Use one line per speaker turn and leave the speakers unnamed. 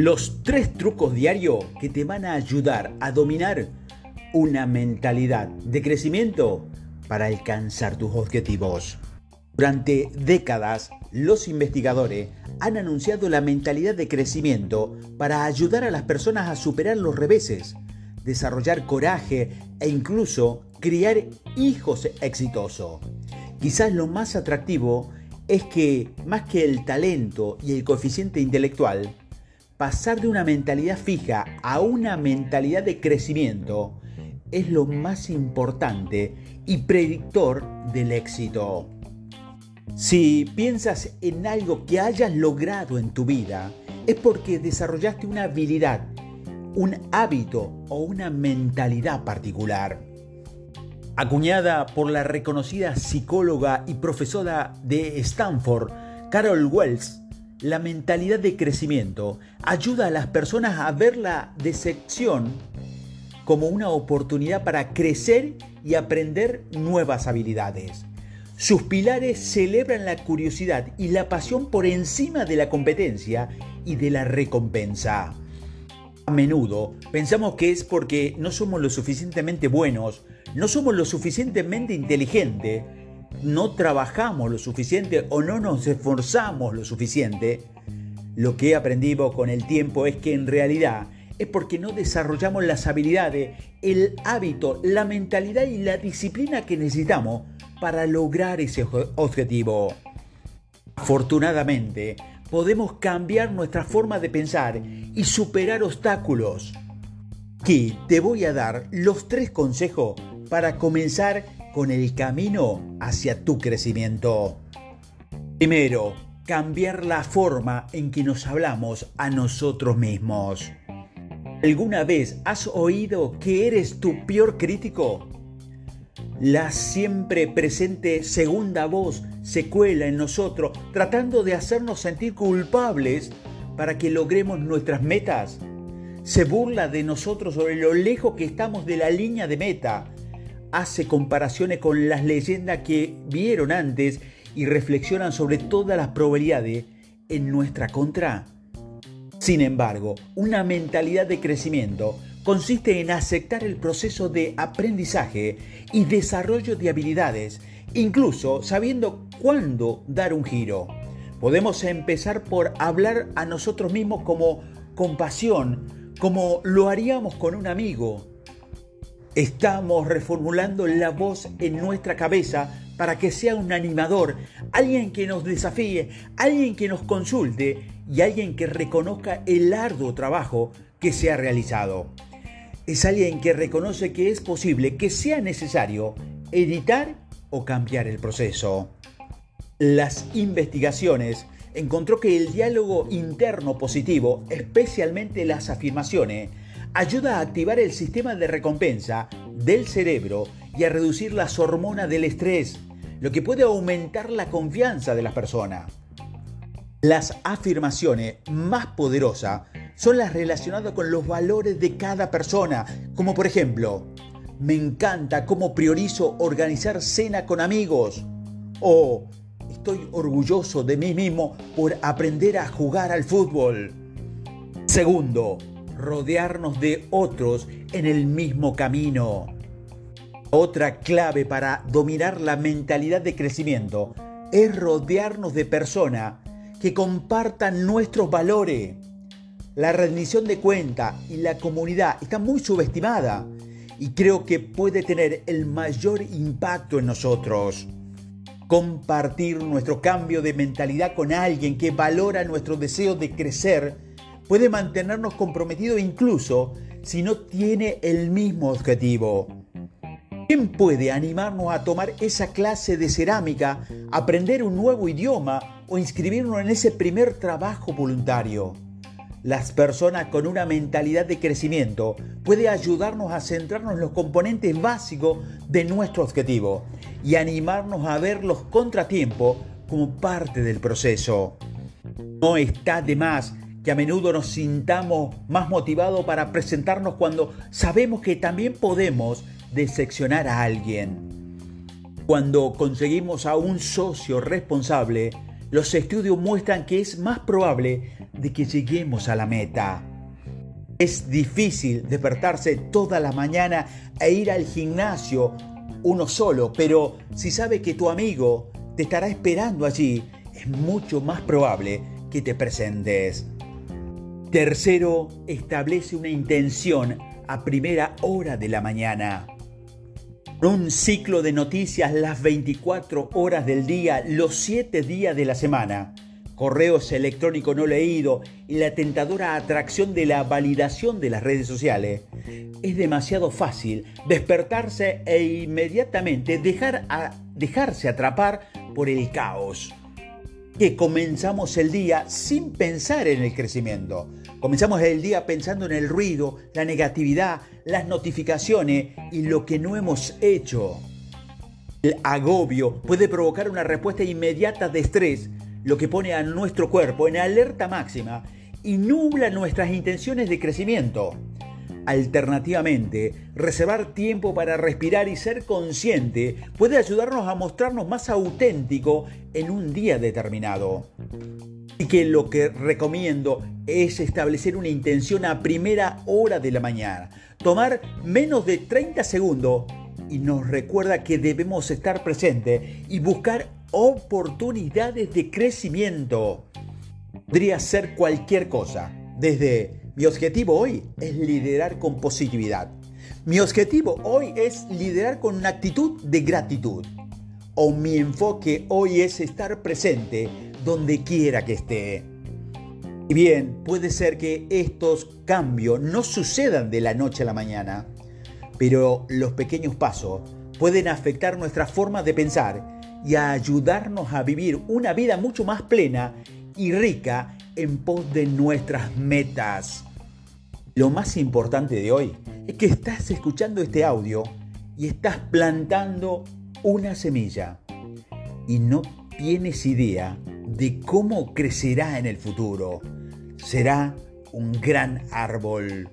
Los tres trucos diarios que te van a ayudar a dominar una mentalidad de crecimiento para alcanzar tus objetivos. Durante décadas, los investigadores han anunciado la mentalidad de crecimiento para ayudar a las personas a superar los reveses, desarrollar coraje e incluso criar hijos exitosos. Quizás lo más atractivo es que, más que el talento y el coeficiente intelectual, pasar de una mentalidad fija a una mentalidad de crecimiento es lo más importante y predictor del éxito. Si piensas en algo que hayas logrado en tu vida, es porque desarrollaste una habilidad, un hábito o una mentalidad particular. Acuñada por la reconocida psicóloga y profesora de Stanford, Carol Wells, la mentalidad de crecimiento ayuda a las personas a ver la decepción como una oportunidad para crecer y aprender nuevas habilidades. Sus pilares celebran la curiosidad y la pasión por encima de la competencia y de la recompensa. A menudo pensamos que es porque no somos lo suficientemente buenos, no somos lo suficientemente inteligentes, no trabajamos lo suficiente o no nos esforzamos lo suficiente. Lo que he aprendido con el tiempo es que en realidad es porque no desarrollamos las habilidades, el hábito, la mentalidad y la disciplina que necesitamos para lograr ese objetivo. Afortunadamente, podemos cambiar nuestra forma de pensar y superar obstáculos. Aquí te voy a dar los tres consejos para comenzar con el camino hacia tu crecimiento. Primero, cambiar la forma en que nos hablamos a nosotros mismos. ¿Alguna vez has oído que eres tu peor crítico? La siempre presente segunda voz se cuela en nosotros tratando de hacernos sentir culpables para que logremos nuestras metas. Se burla de nosotros sobre lo lejos que estamos de la línea de meta. Hace comparaciones con las leyendas que vieron antes y reflexionan sobre todas las probabilidades en nuestra contra. Sin embargo, una mentalidad de crecimiento consiste en aceptar el proceso de aprendizaje y desarrollo de habilidades, incluso sabiendo cuándo dar un giro. Podemos empezar por hablar a nosotros mismos como compasión, como lo haríamos con un amigo. Estamos reformulando la voz en nuestra cabeza para que sea un animador, alguien que nos desafíe, alguien que nos consulte y alguien que reconozca el arduo trabajo que se ha realizado es alguien que reconoce que es posible, que sea necesario editar o cambiar el proceso. Las investigaciones encontró que el diálogo interno positivo, especialmente las afirmaciones, ayuda a activar el sistema de recompensa del cerebro y a reducir las hormonas del estrés, lo que puede aumentar la confianza de la persona. Las afirmaciones más poderosas son las relacionadas con los valores de cada persona, como por ejemplo, me encanta cómo priorizo organizar cena con amigos o estoy orgulloso de mí mismo por aprender a jugar al fútbol. Segundo, rodearnos de otros en el mismo camino. Otra clave para dominar la mentalidad de crecimiento es rodearnos de personas que compartan nuestros valores. La rendición de cuenta y la comunidad está muy subestimada y creo que puede tener el mayor impacto en nosotros. Compartir nuestro cambio de mentalidad con alguien que valora nuestro deseo de crecer puede mantenernos comprometidos incluso si no tiene el mismo objetivo. ¿Quién puede animarnos a tomar esa clase de cerámica, aprender un nuevo idioma o inscribirnos en ese primer trabajo voluntario? Las personas con una mentalidad de crecimiento puede ayudarnos a centrarnos en los componentes básicos de nuestro objetivo y animarnos a ver los contratiempos como parte del proceso. No está de más que a menudo nos sintamos más motivados para presentarnos cuando sabemos que también podemos decepcionar a alguien. Cuando conseguimos a un socio responsable, los estudios muestran que es más probable de que lleguemos a la meta. Es difícil despertarse toda la mañana e ir al gimnasio uno solo, pero si sabe que tu amigo te estará esperando allí, es mucho más probable que te presentes. Tercero, establece una intención a primera hora de la mañana. Un ciclo de noticias las 24 horas del día, los 7 días de la semana. Correos electrónicos no leídos y la tentadora atracción de la validación de las redes sociales. Es demasiado fácil despertarse e inmediatamente dejar a, dejarse atrapar por el caos que comenzamos el día sin pensar en el crecimiento. Comenzamos el día pensando en el ruido, la negatividad, las notificaciones y lo que no hemos hecho. El agobio puede provocar una respuesta inmediata de estrés, lo que pone a nuestro cuerpo en alerta máxima y nubla nuestras intenciones de crecimiento. Alternativamente, reservar tiempo para respirar y ser consciente puede ayudarnos a mostrarnos más auténtico en un día determinado. Y que lo que recomiendo es establecer una intención a primera hora de la mañana, tomar menos de 30 segundos y nos recuerda que debemos estar presentes y buscar oportunidades de crecimiento. Podría ser cualquier cosa, desde mi objetivo hoy es liderar con positividad. Mi objetivo hoy es liderar con una actitud de gratitud. O mi enfoque hoy es estar presente donde quiera que esté. Y bien, puede ser que estos cambios no sucedan de la noche a la mañana, pero los pequeños pasos pueden afectar nuestra forma de pensar y ayudarnos a vivir una vida mucho más plena y rica en pos de nuestras metas. Lo más importante de hoy es que estás escuchando este audio y estás plantando una semilla y no tienes idea de cómo crecerá en el futuro. Será un gran árbol.